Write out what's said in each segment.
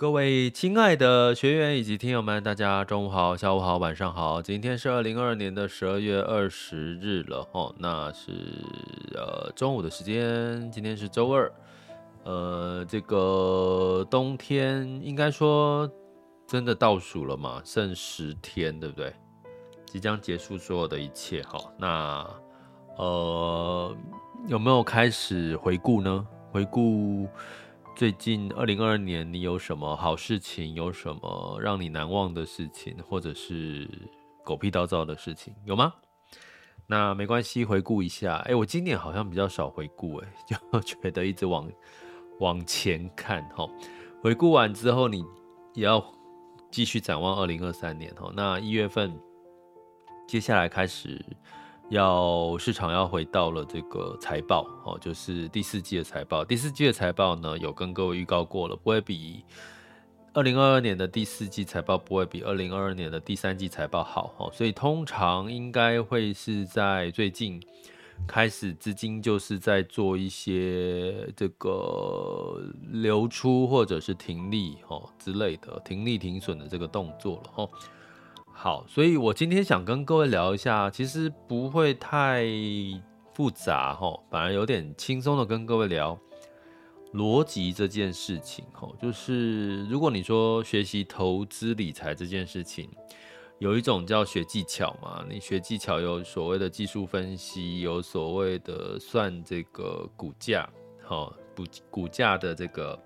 各位亲爱的学员以及听友们，大家中午好、下午好、晚上好。今天是二零二二年的十二月二十日了哦，那是呃中午的时间。今天是周二，呃，这个冬天应该说真的倒数了嘛，剩十天，对不对？即将结束所有的一切哈。那呃有没有开始回顾呢？回顾。最近二零二二年，你有什么好事情？有什么让你难忘的事情，或者是狗屁倒灶的事情，有吗？那没关系，回顾一下。哎、我今年好像比较少回顾，哎，就觉得一直往往前看哈。回顾完之后，你也要继续展望二零二三年哈。那一月份，接下来开始。要市场要回到了这个财报哦，就是第四季的财报。第四季的财报呢，有跟各位预告过了，不会比二零二二年的第四季财报不会比二零二二年的第三季财报好哦，所以通常应该会是在最近开始资金就是在做一些这个流出或者是停利哦之类的停利停损的这个动作了哦。好，所以我今天想跟各位聊一下，其实不会太复杂哈，反而有点轻松的跟各位聊逻辑这件事情哈。就是如果你说学习投资理财这件事情，有一种叫学技巧嘛，你学技巧有所谓的技术分析，有所谓的算这个股价，哈，股股价的这个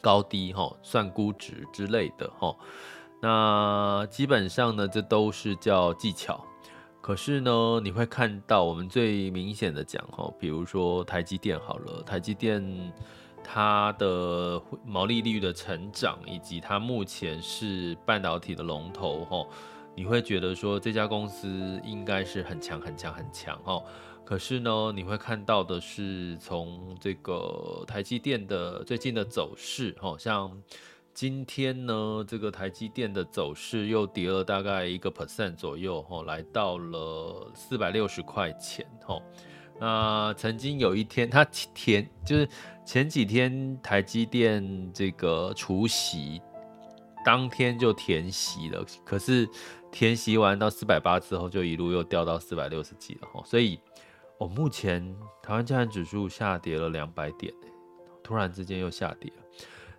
高低哈，算估值之类的哈。那基本上呢，这都是叫技巧。可是呢，你会看到我们最明显的讲哈，比如说台积电好了，台积电它的毛利率的成长，以及它目前是半导体的龙头哈，你会觉得说这家公司应该是很强很强很强哈。可是呢，你会看到的是从这个台积电的最近的走势，好像。今天呢，这个台积电的走势又跌了大概一个 percent 左右，吼，来到了四百六十块钱，吼。那曾经有一天，它填就是前几天台积电这个除息当天就填息了，可是填息完到四百八之后，就一路又掉到四百六十几了，吼。所以，我目前台湾加权指数下跌了两百点，突然之间又下跌了。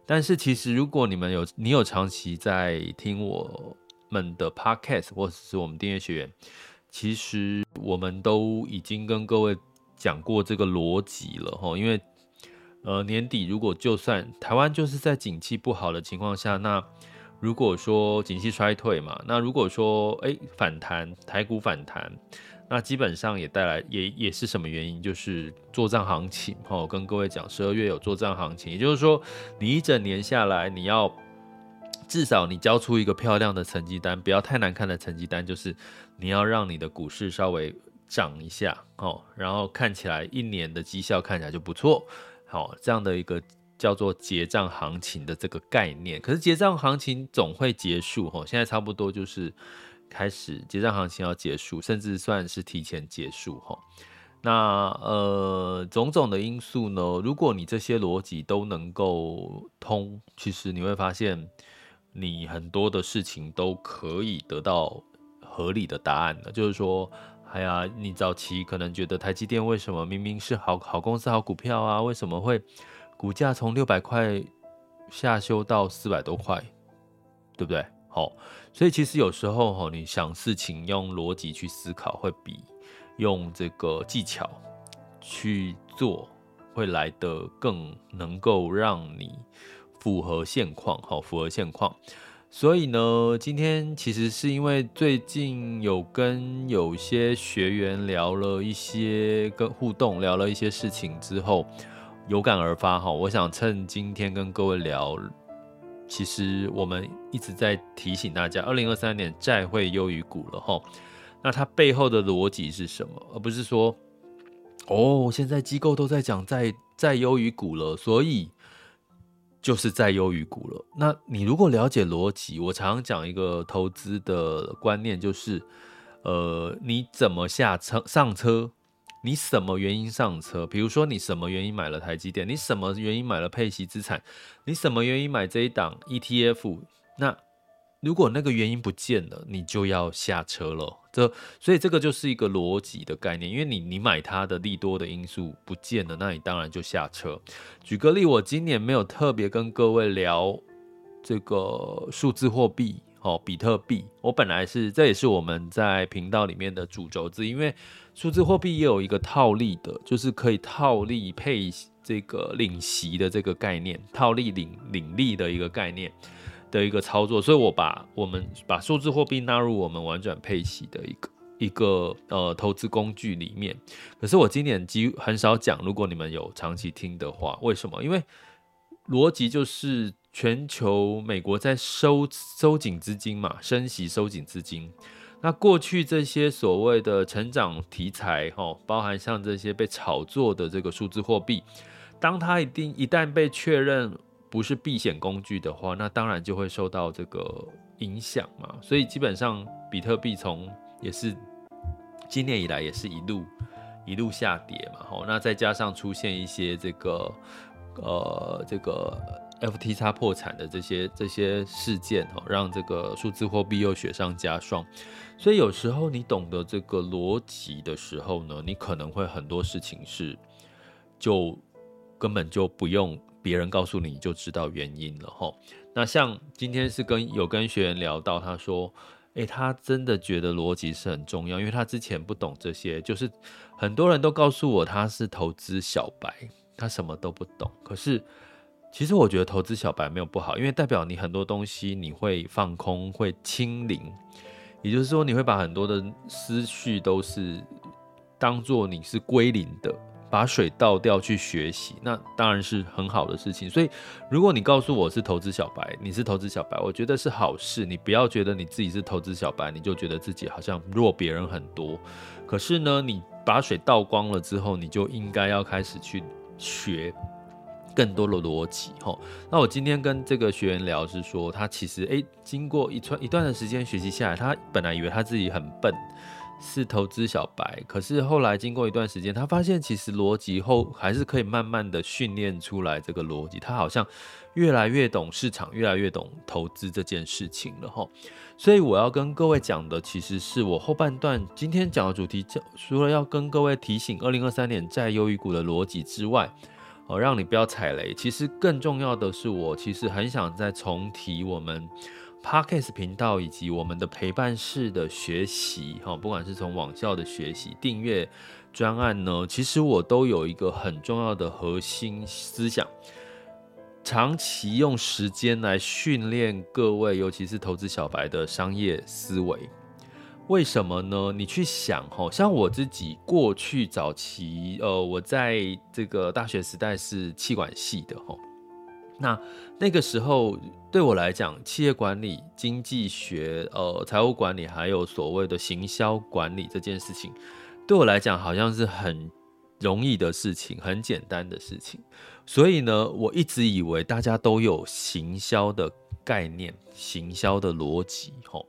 但是其实，如果你们有你有长期在听我们的 podcast 或者是我们订阅学员，其实我们都已经跟各位讲过这个逻辑了哈。因为呃年底如果就算台湾就是在景气不好的情况下，那如果说景气衰退嘛，那如果说诶反弹台股反弹。那基本上也带来也也是什么原因？就是做账行情哈。跟各位讲，十二月有做账行情，也就是说，你一整年下来，你要至少你交出一个漂亮的成绩单，不要太难看的成绩单，就是你要让你的股市稍微涨一下哦，然后看起来一年的绩效看起来就不错，好，这样的一个叫做结账行情的这个概念。可是结账行情总会结束哈，现在差不多就是。开始结账行情要结束，甚至算是提前结束哈。那呃，种种的因素呢，如果你这些逻辑都能够通，其实你会发现，你很多的事情都可以得到合理的答案的。就是说，哎呀，你早期可能觉得台积电为什么明明是好好公司、好股票啊，为什么会股价从六百块下修到四百多块，对不对？好，所以其实有时候哈，你想事情用逻辑去思考，会比用这个技巧去做会来得更能够让你符合现况，好，符合现况。所以呢，今天其实是因为最近有跟有些学员聊了一些跟互动，聊了一些事情之后，有感而发哈。我想趁今天跟各位聊，其实我们一直在提醒大家，二零二三年债会优于股了哈。那它背后的逻辑是什么？而不是说，哦，现在机构都在讲债债优于股了，所以。就是债优于股了。那你如果了解逻辑，我常常讲一个投资的观念，就是，呃，你怎么下车上车？你什么原因上车？比如说你什么原因买了台积电？你什么原因买了配息资产？你什么原因买这一档 ETF？那如果那个原因不见了，你就要下车了。这所以这个就是一个逻辑的概念，因为你你买它的利多的因素不见了，那你当然就下车。举个例，我今年没有特别跟各位聊这个数字货币哦，比特币。我本来是这也是我们在频道里面的主轴子，因为数字货币也有一个套利的，就是可以套利配这个领息的这个概念，套利领领利的一个概念。的一个操作，所以我把我们把数字货币纳入我们玩转配息的一个一个呃投资工具里面。可是我今年几很少讲，如果你们有长期听的话，为什么？因为逻辑就是全球美国在收收紧资金嘛，升息收紧资金。那过去这些所谓的成长题材，哈，包含像这些被炒作的这个数字货币，当它一定一旦被确认。不是避险工具的话，那当然就会受到这个影响嘛。所以基本上，比特币从也是今年以来也是一路一路下跌嘛。好，那再加上出现一些这个呃这个 FTX 破产的这些这些事件哦，让这个数字货币又雪上加霜。所以有时候你懂得这个逻辑的时候呢，你可能会很多事情是就根本就不用。别人告诉你就知道原因了哈。那像今天是跟有跟学员聊到，他说，诶，他真的觉得逻辑是很重要，因为他之前不懂这些，就是很多人都告诉我他是投资小白，他什么都不懂。可是其实我觉得投资小白没有不好，因为代表你很多东西你会放空，会清零，也就是说你会把很多的思绪都是当做你是归零的。把水倒掉去学习，那当然是很好的事情。所以，如果你告诉我是投资小白，你是投资小白，我觉得是好事。你不要觉得你自己是投资小白，你就觉得自己好像弱别人很多。可是呢，你把水倒光了之后，你就应该要开始去学更多的逻辑。哈，那我今天跟这个学员聊是说，他其实诶，经过一段一段的时间学习下来，他本来以为他自己很笨。是投资小白，可是后来经过一段时间，他发现其实逻辑后还是可以慢慢的训练出来这个逻辑，他好像越来越懂市场，越来越懂投资这件事情了哈。所以我要跟各位讲的，其实是我后半段今天讲的主题，除了要跟各位提醒二零二三年在优于股的逻辑之外，哦，让你不要踩雷。其实更重要的是，我其实很想再重提我们。Podcast 频道以及我们的陪伴式的学习，哈，不管是从网校的学习、订阅专案呢，其实我都有一个很重要的核心思想，长期用时间来训练各位，尤其是投资小白的商业思维。为什么呢？你去想，哈，像我自己过去早期，呃，我在这个大学时代是气管系的，哈。那那个时候对我来讲，企业管理、经济学、呃，财务管理，还有所谓的行销管理这件事情，对我来讲好像是很容易的事情，很简单的事情。所以呢，我一直以为大家都有行销的概念、行销的逻辑。吼，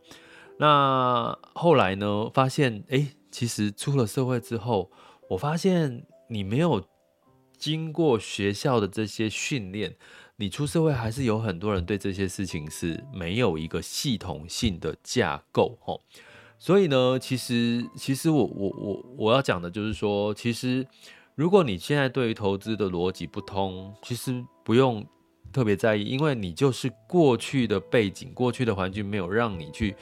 那后来呢，发现，哎，其实出了社会之后，我发现你没有经过学校的这些训练。你出社会还是有很多人对这些事情是没有一个系统性的架构，所以呢，其实其实我我我我要讲的就是说，其实如果你现在对于投资的逻辑不通，其实不用特别在意，因为你就是过去的背景、过去的环境没有让你去。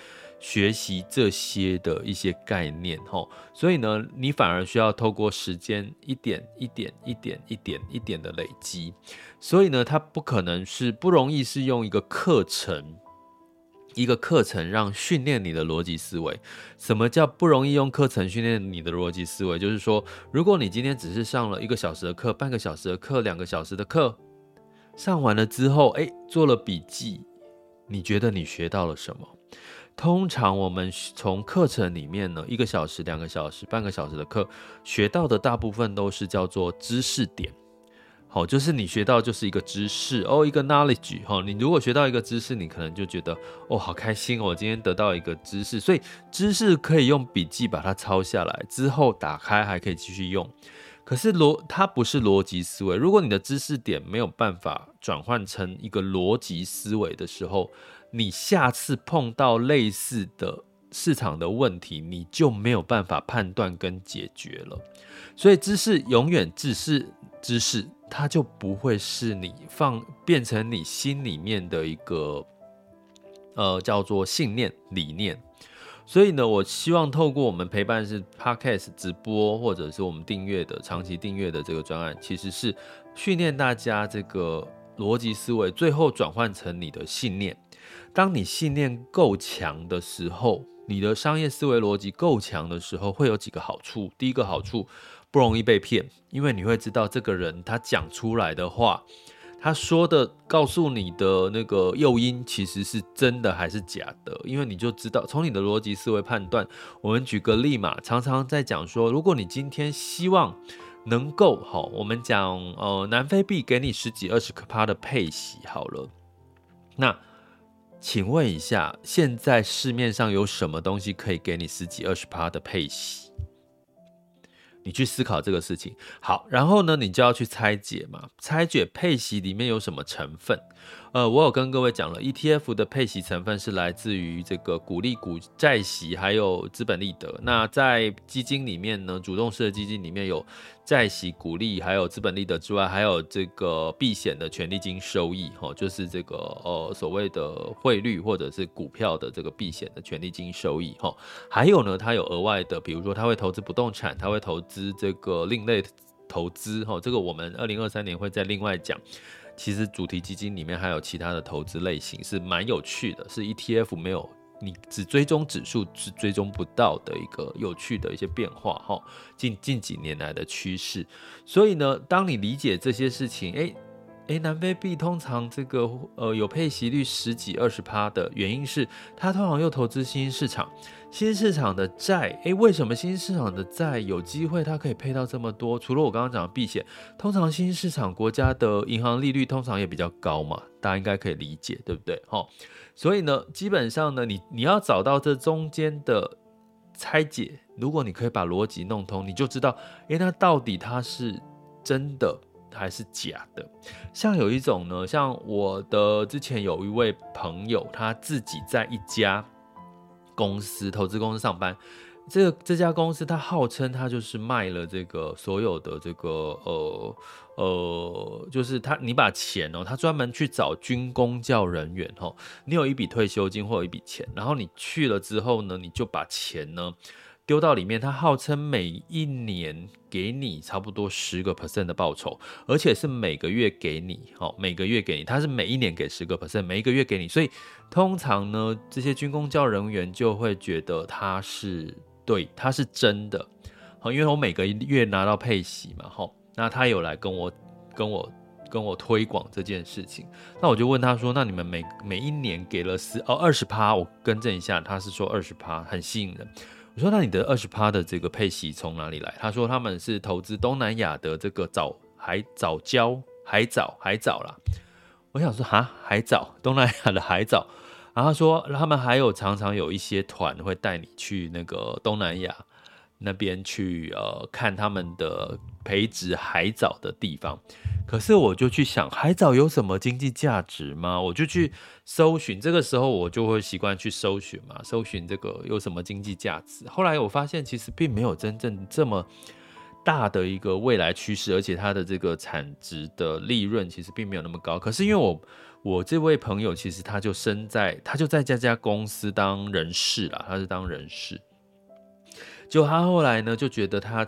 学习这些的一些概念，吼，所以呢，你反而需要透过时间一点一点一点一点一点的累积，所以呢，它不可能是不容易是用一个课程，一个课程让训练你的逻辑思维。什么叫不容易用课程训练你的逻辑思维？就是说，如果你今天只是上了一个小时的课、半个小时的课、两个小时的课，上完了之后，哎，做了笔记，你觉得你学到了什么？通常我们从课程里面呢，一个小时、两个小时、半个小时的课，学到的大部分都是叫做知识点。好，就是你学到就是一个知识哦，一个 knowledge。哈，你如果学到一个知识，你可能就觉得哦，好开心哦，我今天得到一个知识。所以知识可以用笔记把它抄下来，之后打开还可以继续用。可是逻它不是逻辑思维。如果你的知识点没有办法转换成一个逻辑思维的时候，你下次碰到类似的市场的问题，你就没有办法判断跟解决了。所以知识永远只是知识，它就不会是你放变成你心里面的一个呃叫做信念理念。所以呢，我希望透过我们陪伴是 Podcast 直播，或者是我们订阅的长期订阅的这个专案，其实是训练大家这个逻辑思维，最后转换成你的信念。当你信念够强的时候，你的商业思维逻辑够强的时候，会有几个好处。第一个好处，不容易被骗，因为你会知道这个人他讲出来的话，他说的告诉你的那个诱因其实是真的还是假的，因为你就知道从你的逻辑思维判断。我们举个例嘛，常常在讲说，如果你今天希望能够好，我们讲呃南非币给你十几二十趴的配息好了，那。请问一下，现在市面上有什么东西可以给你十几二十趴的配息？你去思考这个事情。好，然后呢，你就要去拆解嘛，拆解配息里面有什么成分。呃，我有跟各位讲了，ETF 的配息成分是来自于这个股利、股债息，还有资本利得。那在基金里面呢，主动式的基金里面有债息、股利，还有资本利得之外，还有这个避险的权利金收益，哈，就是这个呃所谓的汇率或者是股票的这个避险的权利金收益，哈。还有呢，它有额外的，比如说它会投资不动产，它会投资这个另类投资，哈，这个我们二零二三年会再另外讲。其实主题基金里面还有其他的投资类型，是蛮有趣的，是 ETF 没有，你只追踪指数是追踪不到的一个有趣的一些变化哈。近近几年来的趋势，所以呢，当你理解这些事情，诶诶，南非币通常这个呃有配息率十几二十趴的原因是，它通常又投资新兴市场。新兴市场的债，诶，为什么新兴市场的债有机会它可以配到这么多？除了我刚刚讲的避险，通常新兴市场国家的银行利率通常也比较高嘛，大家应该可以理解，对不对？齁，所以呢，基本上呢，你你要找到这中间的拆解，如果你可以把逻辑弄通，你就知道，诶，那到底它是真的还是假的？像有一种呢，像我的之前有一位朋友，他自己在一家。公司投资公司上班，这个这家公司它号称它就是卖了这个所有的这个呃呃，就是他你把钱哦，他专门去找军公教人员哦，你有一笔退休金或有一笔钱，然后你去了之后呢，你就把钱呢。丢到里面，他号称每一年给你差不多十个 percent 的报酬，而且是每个月给你，哦，每个月给你，他是每一年给十个 percent，每一个月给你，所以通常呢，这些军公教人员就会觉得他是对，他是真的，好，因为我每个月拿到配息嘛，好，那他有来跟我跟我跟我推广这件事情，那我就问他说，那你们每每一年给了十哦二十趴，我更正一下，他是说二十趴，很吸引人。我说：“那你的二十趴的这个配息从哪里来？”他说：“他们是投资东南亚的这个藻海藻礁海藻海藻啦。”我想说：“哈，海藻，东南亚的海藻。”然后他说：“他们还有常常有一些团会带你去那个东南亚，那边去呃看他们的培植海藻的地方。可是我就去想，海藻有什么经济价值吗？我就去搜寻，这个时候我就会习惯去搜寻嘛，搜寻这个有什么经济价值。后来我发现，其实并没有真正这么大的一个未来趋势，而且它的这个产值的利润其实并没有那么高。可是因为我我这位朋友其实他就身在，他就在这家公司当人事啦，他是当人事。就他后来呢，就觉得他。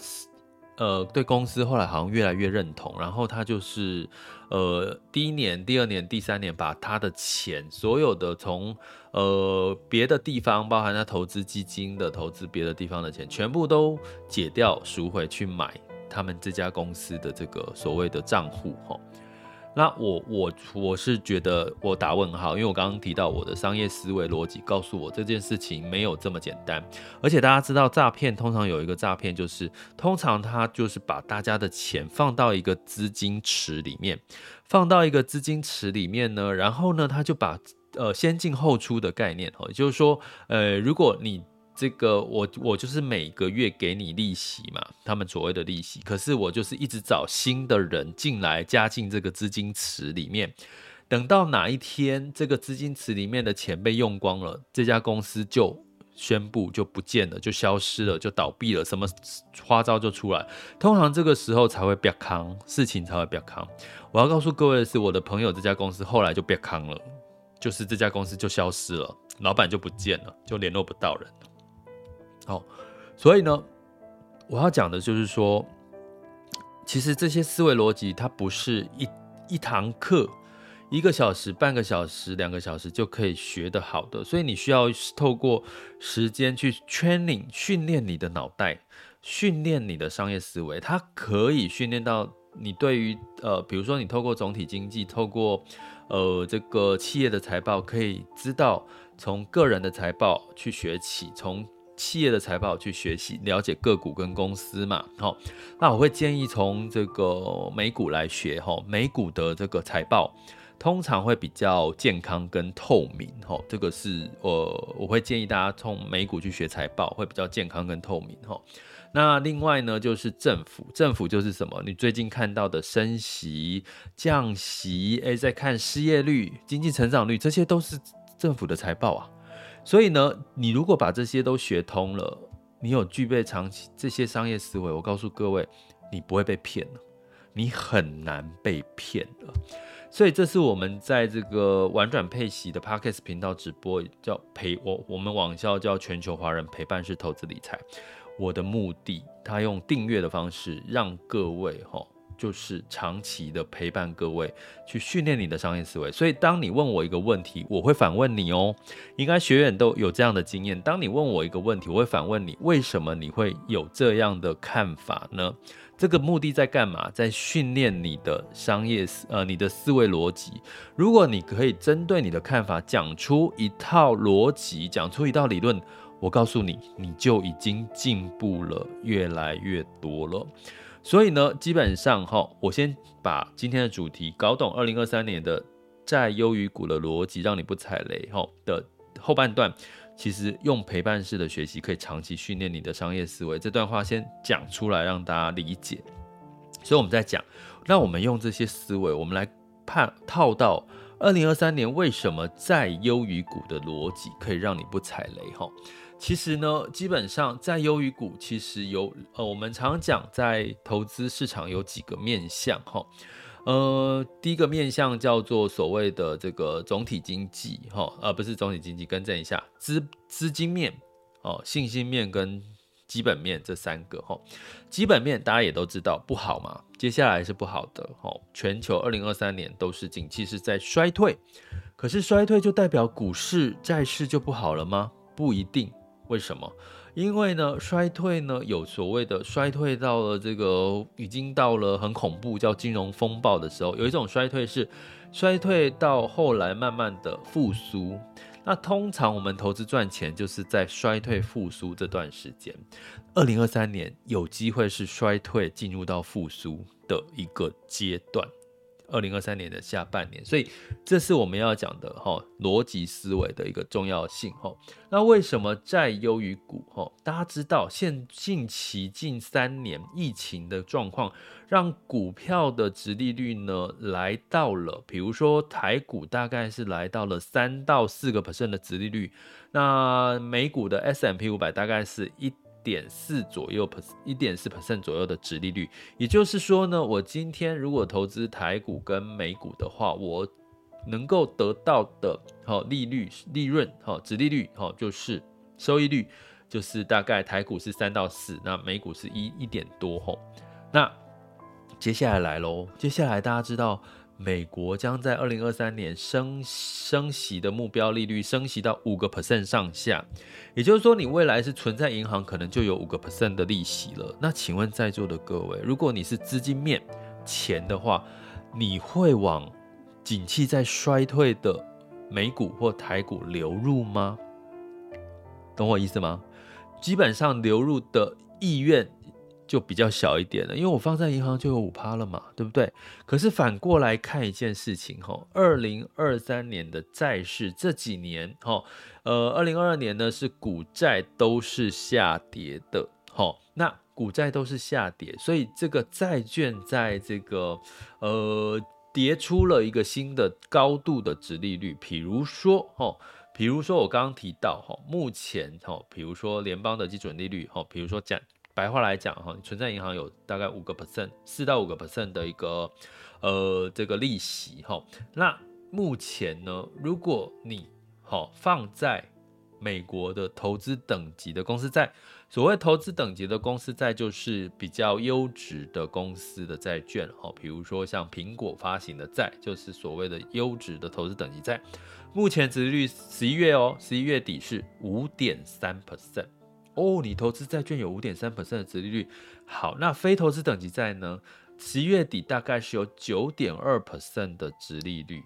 呃，对公司后来好像越来越认同，然后他就是，呃，第一年、第二年、第三年，把他的钱所有的从呃别的地方，包含他投资基金的投资别的地方的钱，全部都解掉赎回去买他们这家公司的这个所谓的账户，哈。那我我我是觉得我打问号，因为我刚刚提到我的商业思维逻辑告诉我这件事情没有这么简单，而且大家知道诈骗通常有一个诈骗就是，通常他就是把大家的钱放到一个资金池里面，放到一个资金池里面呢，然后呢他就把呃先进后出的概念哦，也就是说呃如果你这个我我就是每个月给你利息嘛，他们所谓的利息。可是我就是一直找新的人进来加进这个资金池里面，等到哪一天这个资金池里面的钱被用光了，这家公司就宣布就不见了，就消失了，就倒闭了，什么花招就出来。通常这个时候才会变康，事情才会变康。我要告诉各位的是，我的朋友这家公司后来就变康了，就是这家公司就消失了，老板就不见了，就联络不到人。好，所以呢，我要讲的就是说，其实这些思维逻辑它不是一一堂课，一个小时、半个小时、两个小时就可以学得好的，所以你需要透过时间去 training 训练你的脑袋，训练你的商业思维，它可以训练到你对于呃，比如说你透过总体经济，透过呃这个企业的财报，可以知道从个人的财报去学起，从企业的财报去学习了解个股跟公司嘛，好，那我会建议从这个美股来学，哈，美股的这个财报通常会比较健康跟透明，哈，这个是呃，我会建议大家从美股去学财报会比较健康跟透明，哈。那另外呢，就是政府，政府就是什么？你最近看到的升息、降息，诶，在看失业率、经济成长率，这些都是政府的财报啊。所以呢，你如果把这些都学通了，你有具备长期这些商业思维，我告诉各位，你不会被骗了，你很难被骗了。所以这是我们在这个玩转配息的 Podcast 频道直播，叫陪我我们网校叫全球华人陪伴式投资理财。我的目的，他用订阅的方式让各位哈。就是长期的陪伴各位去训练你的商业思维，所以当你问我一个问题，我会反问你哦。应该学员都有这样的经验。当你问我一个问题，我会反问你，为什么你会有这样的看法呢？这个目的在干嘛？在训练你的商业思呃你的思维逻辑。如果你可以针对你的看法讲出一套逻辑，讲出一套理论，我告诉你，你就已经进步了，越来越多了。所以呢，基本上哈，我先把今天的主题搞懂。二零二三年的债优于股的逻辑，让你不踩雷哈的后半段，其实用陪伴式的学习可以长期训练你的商业思维。这段话先讲出来，让大家理解。所以我们在讲，那我们用这些思维，我们来判套到二零二三年为什么债优于股的逻辑可以让你不踩雷哈。其实呢，基本上债优于股，其实有呃，我们常讲在投资市场有几个面向哈，呃，第一个面向叫做所谓的这个总体经济哈，而、呃、不是总体经济，更正一下，资资金面哦，信心面跟基本面这三个哈，基本面大家也都知道不好嘛，接下来是不好的哈，全球二零二三年都是景气是在衰退，可是衰退就代表股市债市就不好了吗？不一定。为什么？因为呢，衰退呢有所谓的衰退到了这个已经到了很恐怖叫金融风暴的时候，有一种衰退是衰退到后来慢慢的复苏。那通常我们投资赚钱就是在衰退复苏这段时间。二零二三年有机会是衰退进入到复苏的一个阶段。二零二三年的下半年，所以这是我们要讲的哈逻辑思维的一个重要性哈。那为什么债优于股哈？大家知道现近期近三年疫情的状况，让股票的殖利率呢来到了，比如说台股大概是来到了三到四个 percent 的殖利率，那美股的 S M P 五百大概是一。点四左右一点四 percent 左右的殖利率，也就是说呢，我今天如果投资台股跟美股的话，我能够得到的好利率、利润、好殖利率、好就是收益率，就是大概台股是三到四，那美股是一一点多吼。那接下来来喽，接下来大家知道。美国将在二零二三年升升息的目标利率升息到五个 percent 上下，也就是说，你未来是存在银行，可能就有五个 percent 的利息了。那请问在座的各位，如果你是资金面钱的话，你会往景气在衰退的美股或台股流入吗？懂我意思吗？基本上流入的意愿。就比较小一点了，因为我放在银行就有五趴了嘛，对不对？可是反过来看一件事情哈，二零二三年的债市这几年哈，呃，二零二二年呢是股债都是下跌的，哈，那股债都是下跌，所以这个债券在这个呃跌出了一个新的高度的殖利率，比如说哈，比如说我刚刚提到哈，目前哈，比如说联邦的基准利率哈，比如说讲。白话来讲哈，你存在银行有大概五个 percent，四到五个 percent 的一个呃这个利息哈。那目前呢，如果你好放在美国的投资等级的公司债，所谓投资等级的公司债就是比较优质的公司的债券哈，比如说像苹果发行的债，就是所谓的优质的投资等级债。目前殖率十一月哦，十一月底是五点三 percent。哦，你投资债券有五点三 percent 的殖利率，好，那非投资等级债呢？十一月底大概是有九点二 percent 的殖利率，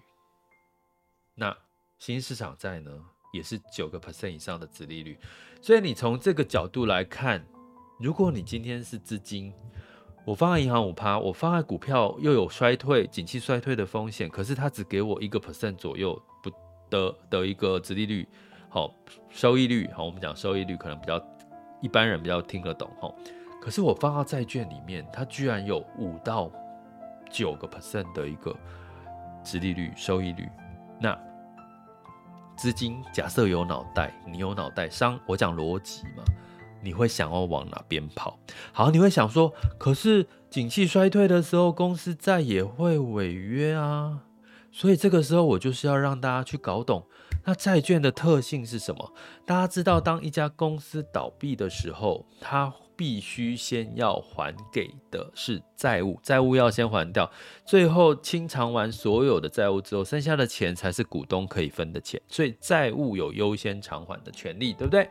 那新市场债呢，也是九个 percent 以上的殖利率。所以你从这个角度来看，如果你今天是资金，我放在银行五趴，我放在股票又有衰退、景气衰退的风险，可是它只给我一个 percent 左右不的的一个殖利率，好，收益率，好，我们讲收益率可能比较。一般人比较听得懂哈，可是我放到债券里面，它居然有五到九个 percent 的一个殖利率、收益率。那资金假设有脑袋，你有脑袋，商我讲逻辑嘛，你会想要往哪边跑？好，你会想说，可是景气衰退的时候，公司债也会违约啊，所以这个时候我就是要让大家去搞懂。那债券的特性是什么？大家知道，当一家公司倒闭的时候，它必须先要还给的是债务，债务要先还掉，最后清偿完所有的债务之后，剩下的钱才是股东可以分的钱，所以债务有优先偿还的权利，对不对？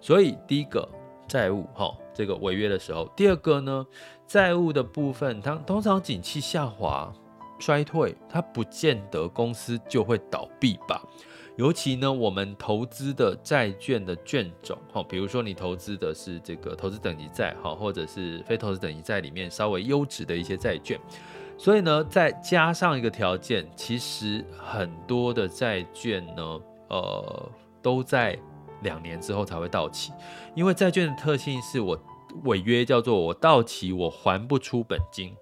所以第一个债务，哈，这个违约的时候；第二个呢，债务的部分，它通常景气下滑、衰退，它不见得公司就会倒闭吧。尤其呢，我们投资的债券的券种，哈，比如说你投资的是这个投资等级债，哈，或者是非投资等级债里面稍微优质的一些债券，所以呢，再加上一个条件，其实很多的债券呢，呃，都在两年之后才会到期，因为债券的特性是我违约，叫做我到期我还不出本金。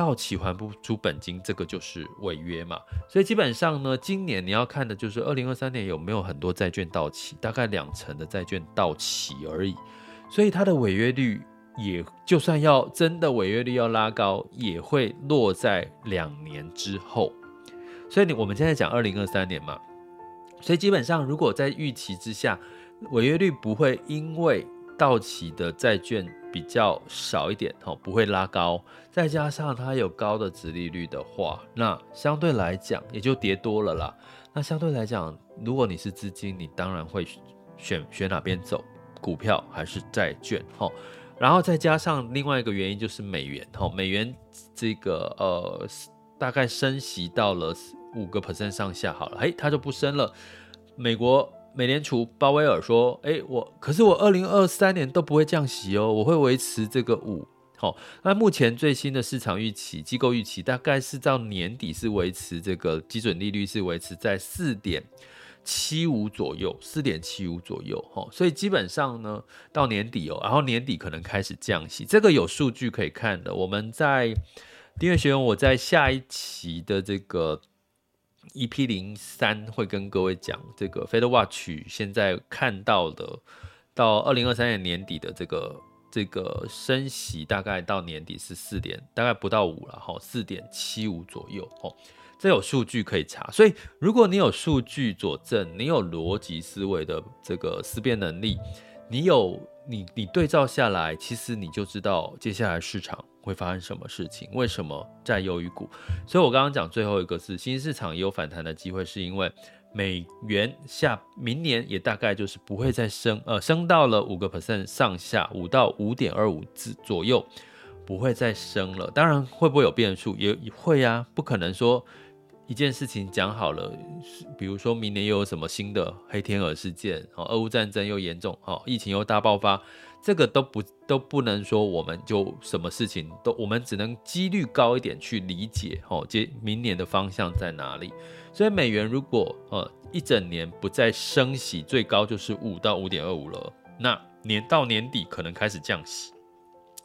到期还不出本金，这个就是违约嘛。所以基本上呢，今年你要看的就是二零二三年有没有很多债券到期，大概两成的债券到期而已。所以它的违约率也就算要真的违约率要拉高，也会落在两年之后。所以你我们现在讲二零二三年嘛，所以基本上如果在预期之下，违约率不会因为到期的债券。比较少一点哈，不会拉高，再加上它有高的殖利率的话，那相对来讲也就跌多了啦。那相对来讲，如果你是资金，你当然会选选哪边走，股票还是债券哈？然后再加上另外一个原因就是美元哈，美元这个呃大概升息到了五个 percent 上下好了，哎，它就不升了，美国。美联储鲍威尔说：“诶，我可是我二零二三年都不会降息哦，我会维持这个五，好，那目前最新的市场预期，机构预期大概是到年底是维持这个基准利率是维持在四点七五左右，四点七五左右，哈，所以基本上呢，到年底哦，然后年底可能开始降息，这个有数据可以看的。我们在订阅学员，我在下一期的这个 EP 零三会跟各位讲这个 Fed Watch 现在看到的到二零二三年年底的这个。这个升息大概到年底是四点，大概不到五了哈，四点七五左右哦。这有数据可以查，所以如果你有数据佐证，你有逻辑思维的这个思辨能力，你有你你对照下来，其实你就知道接下来市场会发生什么事情，为什么占优于股。所以我刚刚讲最后一个是新兴市场也有反弹的机会，是因为。美元下明年也大概就是不会再升，呃，升到了五个 percent 上下，五到五点二五之左右，不会再升了。当然会不会有变数，也会呀、啊，不可能说一件事情讲好了，比如说明年又有什么新的黑天鹅事件，哦，俄乌战争又严重，哦，疫情又大爆发。这个都不都不能说，我们就什么事情都，我们只能几率高一点去理解，哦，接明年的方向在哪里。所以美元如果呃一整年不再升息，最高就是五到五点二五了，那年到年底可能开始降息，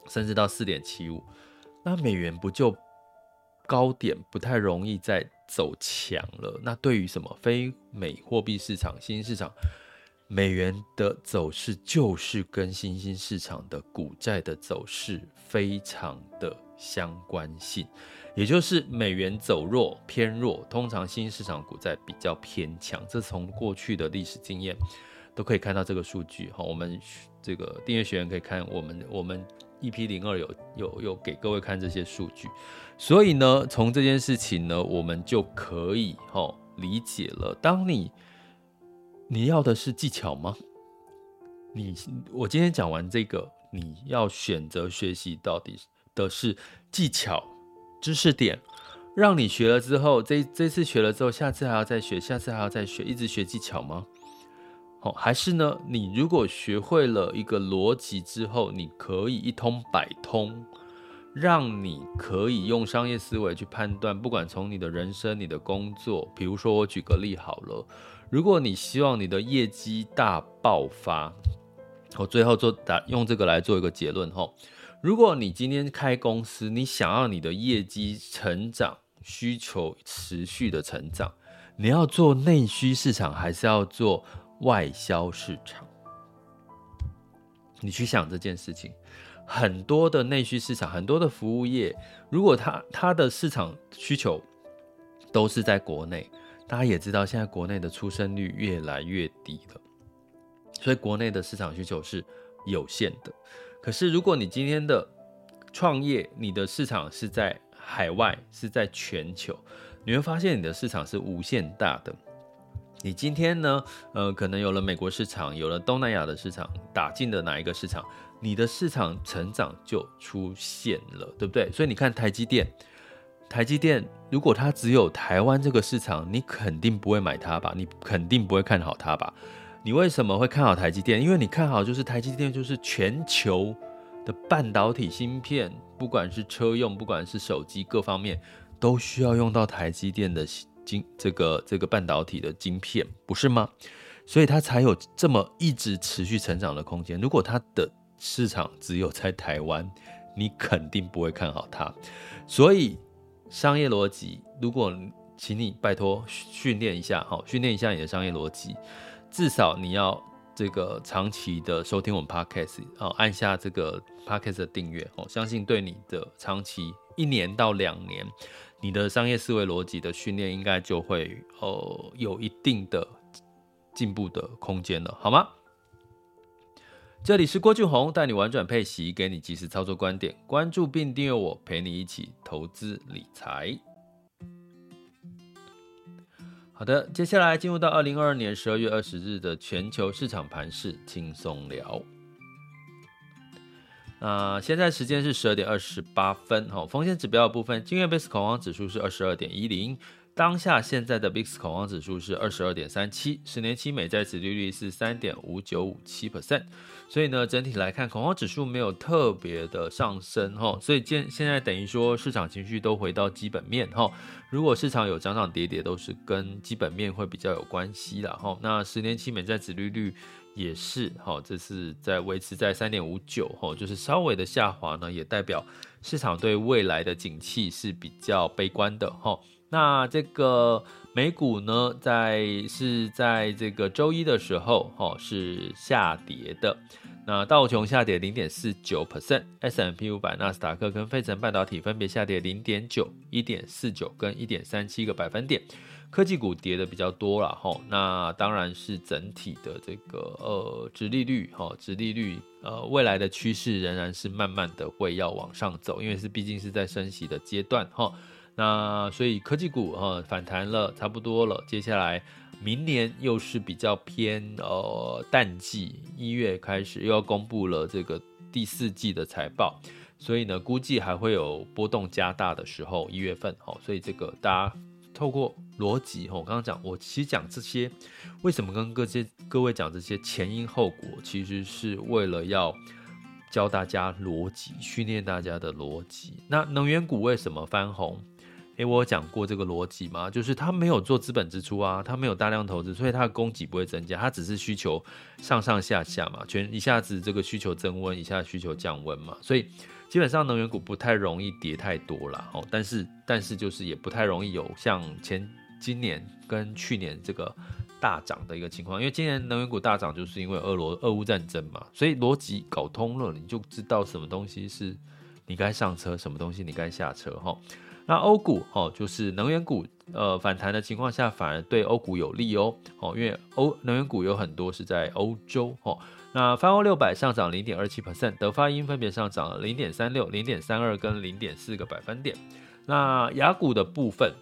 甚至到四点七五，那美元不就高点不太容易再走强了？那对于什么非美货币市场、新兴市场？美元的走势就是跟新兴市场的股债的走势非常的相关性，也就是美元走弱偏弱，通常新兴市场股债比较偏强。这从过去的历史经验都可以看到这个数据。哈，我们这个订阅学员可以看我们我们 EP 零二有有有给各位看这些数据，所以呢，从这件事情呢，我们就可以哈理解了。当你你要的是技巧吗？你我今天讲完这个，你要选择学习到底的是技巧、知识点，让你学了之后，这这次学了之后，下次还要再学，下次还要再学，一直学技巧吗？还是呢？你如果学会了一个逻辑之后，你可以一通百通，让你可以用商业思维去判断，不管从你的人生、你的工作，比如说我举个例好了。如果你希望你的业绩大爆发，我最后做打用这个来做一个结论哈。如果你今天开公司，你想要你的业绩成长，需求持续的成长，你要做内需市场还是要做外销市场？你去想这件事情。很多的内需市场，很多的服务业，如果它它的市场需求都是在国内。大家也知道，现在国内的出生率越来越低了，所以国内的市场需求是有限的。可是，如果你今天的创业，你的市场是在海外，是在全球，你会发现你的市场是无限大的。你今天呢，呃，可能有了美国市场，有了东南亚的市场，打进的哪一个市场，你的市场成长就出现了，对不对？所以你看台积电。台积电，如果它只有台湾这个市场，你肯定不会买它吧？你肯定不会看好它吧？你为什么会看好台积电？因为你看好就是台积电就是全球的半导体芯片，不管是车用，不管是手机，各方面都需要用到台积电的晶这个这个半导体的晶片，不是吗？所以它才有这么一直持续成长的空间。如果它的市场只有在台湾，你肯定不会看好它。所以。商业逻辑，如果请你拜托训练一下，好，训练一下你的商业逻辑，至少你要这个长期的收听我们 podcast，哦，按下这个 podcast 的订阅，哦，相信对你的长期一年到两年，你的商业思维逻辑的训练应该就会呃有一定的进步的空间了，好吗？这里是郭俊宏，带你玩转配息，给你及时操作观点。关注并订阅我，陪你一起投资理财。好的，接下来进入到二零二二年十二月二十日的全球市场盘势轻松聊。那现在时间是十二点二十八分。好，风险指标的部分，今日贝斯恐慌指数是二十二点一零。当下现在的 VIX 恐慌指数是二十二点三七，十年期美债殖利率是三点五九五七 percent，所以呢，整体来看，恐慌指数没有特别的上升哈，所以现现在等于说市场情绪都回到基本面哈。如果市场有涨涨跌跌，都是跟基本面会比较有关系的哈。那十年期美债殖利率也是哈，这是在维持在三点五九哈，就是稍微的下滑呢，也代表市场对未来的景气是比较悲观的哈。那这个美股呢，在是在这个周一的时候哈，是下跌的。那道琼下跌零点四九 percent，S&P 五百、纳斯达克跟费城半导体分别下跌零点九、一点四九跟一点三七个百分点。科技股跌的比较多了哈，那当然是整体的这个呃，殖利率哈，殖利率呃，未来的趋势仍然是慢慢的会要往上走，因为是毕竟是在升息的阶段哈。那所以科技股哈反弹了差不多了，接下来明年又是比较偏呃淡季，一月开始又要公布了这个第四季的财报，所以呢估计还会有波动加大的时候，一月份哈，所以这个大家。透过逻辑，我刚刚讲，我其实讲这些，为什么跟各些各位讲这些前因后果，其实是为了要教大家逻辑，训练大家的逻辑。那能源股为什么翻红？诶，我有讲过这个逻辑吗？就是它没有做资本支出啊，它没有大量投资，所以它的供给不会增加，它只是需求上上下下嘛，全一下子这个需求增温，一下需求降温嘛，所以。基本上能源股不太容易跌太多了哦，但是但是就是也不太容易有像前今年跟去年这个大涨的一个情况，因为今年能源股大涨就是因为俄罗俄乌战争嘛，所以逻辑搞通了，你就知道什么东西是你该上车，什么东西你该下车哈。那欧股哦，就是能源股呃反弹的情况下，反而对欧股有利哦哦，因为欧能源股有很多是在欧洲哦。那泛欧六百上涨零点二七 percent，德发英分别上涨了零点三六、零点三二跟零点四个百分点。那雅股的部分，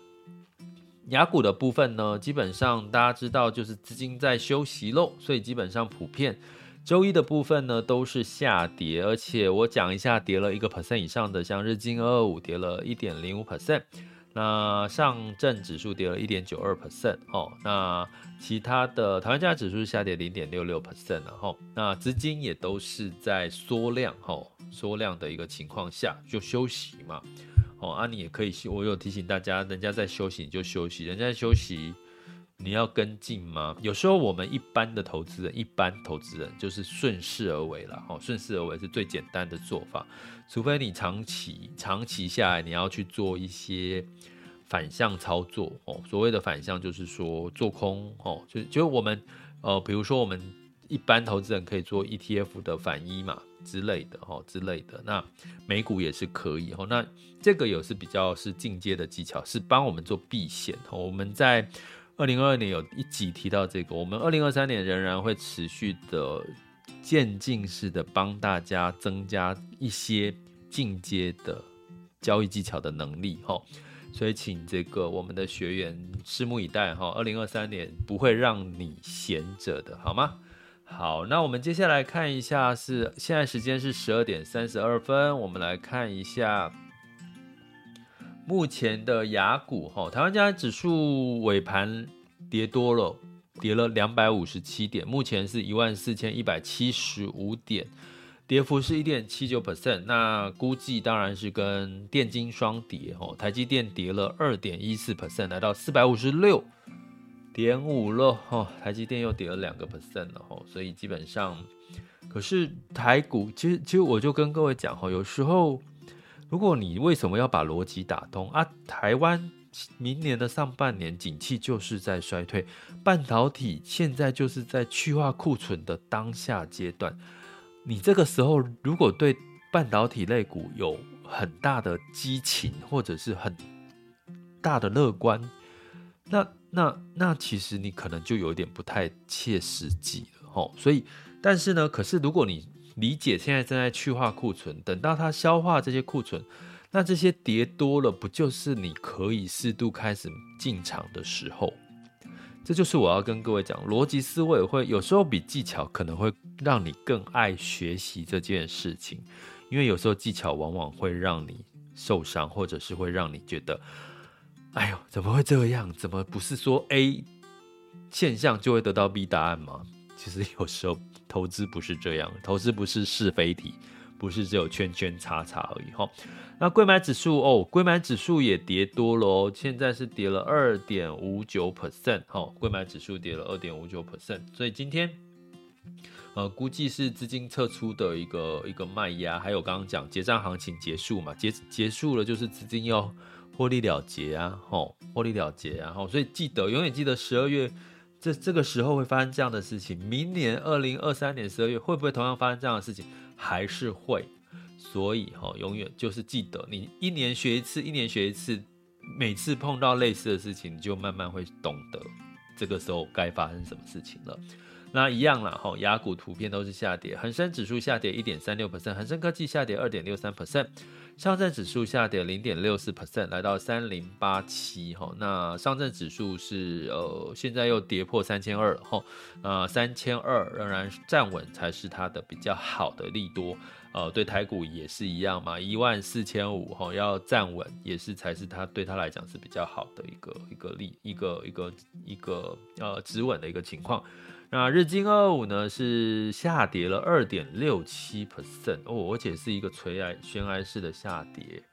雅股的部分呢，基本上大家知道就是资金在休息喽，所以基本上普遍周一的部分呢都是下跌，而且我讲一下跌了一个 percent 以上的，像日经二二五跌了一点零五 percent。那上证指数跌了一点九二 percent 哦，那其他的台湾加指数下跌零点六六 percent 然后那资金也都是在缩量哈，缩量的一个情况下就休息嘛，哦，啊你也可以，我有提醒大家，人家在休息你就休息，人家在休息。你要跟进吗？有时候我们一般的投资人，一般投资人就是顺势而为了，哈，顺势而为是最简单的做法。除非你长期长期下来，你要去做一些反向操作哦。所谓的反向就是说做空哦，就就我们呃，比如说我们一般投资人可以做 ETF 的反一嘛之类的哈之类的。那美股也是可以哈。那这个也是比较是进阶的技巧，是帮我们做避险。我们在二零二二年有一集提到这个，我们二零二三年仍然会持续的渐进式的帮大家增加一些进阶的交易技巧的能力哈，所以请这个我们的学员拭目以待哈，二零二三年不会让你闲着的好吗？好，那我们接下来看一下是现在时间是十二点三十二分，我们来看一下。目前的雅股哈，台湾加指数尾盘跌多了，跌了两百五十七点，目前是一万四千一百七十五点，跌幅是一点七九 percent。那估计当然是跟电金双跌哈，台积电跌了二点一四 percent，来到四百五十六点五了哈，台积电又跌了两个 percent 了哈，所以基本上，可是台股其实其实我就跟各位讲哈，有时候。如果你为什么要把逻辑打通啊？台湾明年的上半年景气就是在衰退，半导体现在就是在去化库存的当下阶段。你这个时候如果对半导体类股有很大的激情，或者是很大的乐观，那那那其实你可能就有点不太切实际了吼。所以，但是呢，可是如果你理解现在正在去化库存，等到它消化这些库存，那这些跌多了，不就是你可以适度开始进场的时候？这就是我要跟各位讲，逻辑思维会有时候比技巧可能会让你更爱学习这件事情，因为有时候技巧往往会让你受伤，或者是会让你觉得哎呦，怎么会这样？怎么不是说 A 现象就会得到 B 答案吗？其实有时候投资不是这样，投资不是是非题，不是只有圈圈叉叉而已哈。那柜买指数哦，柜买指数也跌多了哦，现在是跌了二点五九 percent 哈，柜买指数跌了二点五九 percent，所以今天呃估计是资金撤出的一个一个卖压，还有刚刚讲结账行情结束嘛，结结束了就是资金要。获利了结啊，吼，获利了结啊，吼，所以记得，永远记得十二月这这个时候会发生这样的事情。明年二零二三年十二月会不会同样发生这样的事情？还是会。所以哈，永远就是记得，你一年学一次，一年学一次，每次碰到类似的事情，你就慢慢会懂得这个时候该发生什么事情了。那一样啦，吼，亚股图片都是下跌，恒生指数下跌一点三六 percent，恒生科技下跌二点六三 percent。上证指数下跌零点六四 percent，来到三零八七哈。那上证指数是呃，现在又跌破三千二了哈。呃三千二仍然站稳才是它的比较好的利多。呃，对台股也是一样嘛，一万四千五哈，要站稳也是才是它对它来讲是比较好的一个一个利一个一个一个呃止稳的一个情况。那日经二五呢是下跌了二点六七 percent 哦，而且是一个垂崖悬崖式的下跌。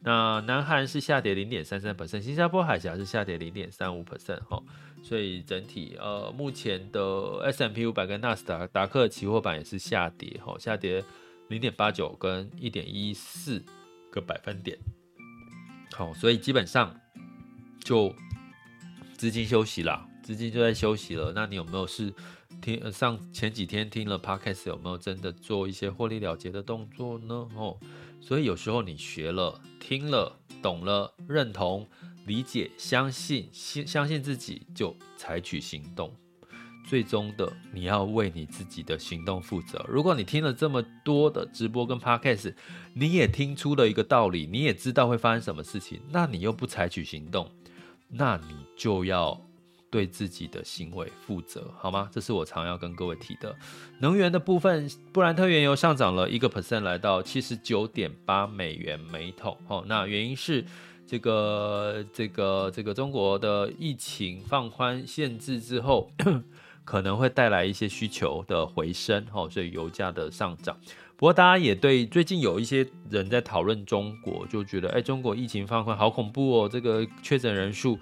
那南韩是下跌零点三三 percent，新加坡海峡是下跌零点三五 percent 哈，所以整体呃目前的 S M P 五百跟纳斯达达克期货版也是下跌哈，下跌零点八九跟一点一四个百分点。好，所以基本上就资金休息啦。资金就在休息了，那你有没有是听上前几天听了 Podcast 有没有真的做一些获利了结的动作呢？哦，所以有时候你学了、听了、懂了、认同、理解、相信、信相信自己，就采取行动。最终的你要为你自己的行动负责。如果你听了这么多的直播跟 Podcast，你也听出了一个道理，你也知道会发生什么事情，那你又不采取行动，那你就要。对自己的行为负责，好吗？这是我常要跟各位提的。能源的部分，布兰特原油上涨了一个 percent，来到七十九点八美元每桶。哦，那原因是这个这个这个中国的疫情放宽限制之后，可能会带来一些需求的回升。哦，所以油价的上涨。不过大家也对最近有一些人在讨论中国，就觉得哎，中国疫情放宽好恐怖哦，这个确诊人数。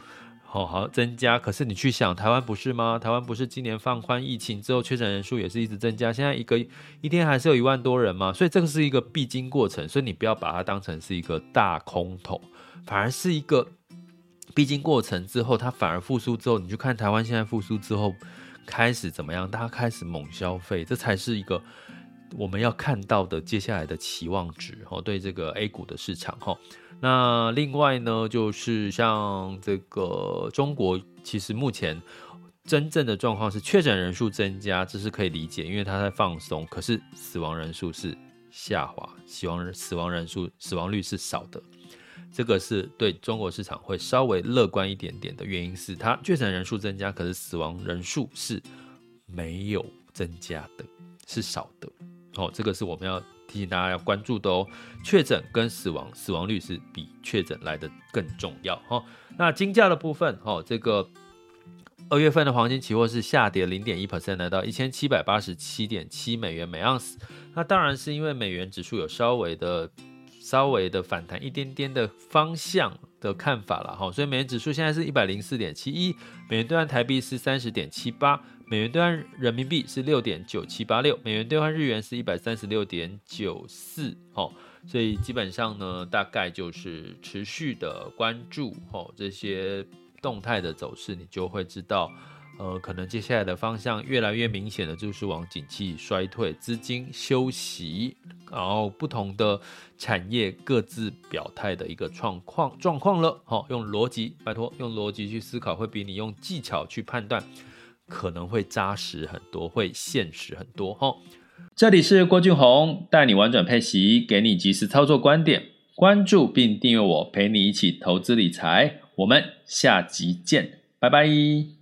好好增加，可是你去想，台湾不是吗？台湾不是今年放宽疫情之后，确诊人数也是一直增加，现在一个一天还是有一万多人嘛，所以这个是一个必经过程，所以你不要把它当成是一个大空头，反而是一个必经过程之后，它反而复苏之后，你去看台湾现在复苏之后开始怎么样？大家开始猛消费，这才是一个。我们要看到的接下来的期望值哦，对这个 A 股的市场哈。那另外呢，就是像这个中国，其实目前真正的状况是确诊人数增加，这是可以理解，因为它在放松。可是死亡人数是下滑，死亡死亡人数死亡率是少的，这个是对中国市场会稍微乐观一点点的原因是，它确诊人数增加，可是死亡人数是没有增加的，是少的。哦，这个是我们要提醒大家要关注的哦。确诊跟死亡，死亡率是比确诊来的更重要。哈，那金价的部分，哈，这个二月份的黄金期货是下跌零点一 percent，来到一千七百八十七点七美元每盎司。那当然是因为美元指数有稍微的、稍微的反弹一点点的方向的看法了。哈，所以美元指数现在是一百零四点七一，美元兑换台币是三十点七八。美元兑换人民币是六点九七八六，美元兑换日元是一百三十六点九四，哦，所以基本上呢，大概就是持续的关注哦这些动态的走势，你就会知道，呃，可能接下来的方向越来越明显的就是往景气衰退、资金休息，然后不同的产业各自表态的一个状况状况了。好，用逻辑，拜托用逻辑去思考，会比你用技巧去判断。可能会扎实很多，会现实很多哈。这里是郭俊宏，带你玩转配息，给你及时操作观点。关注并订阅我，陪你一起投资理财。我们下集见，拜拜。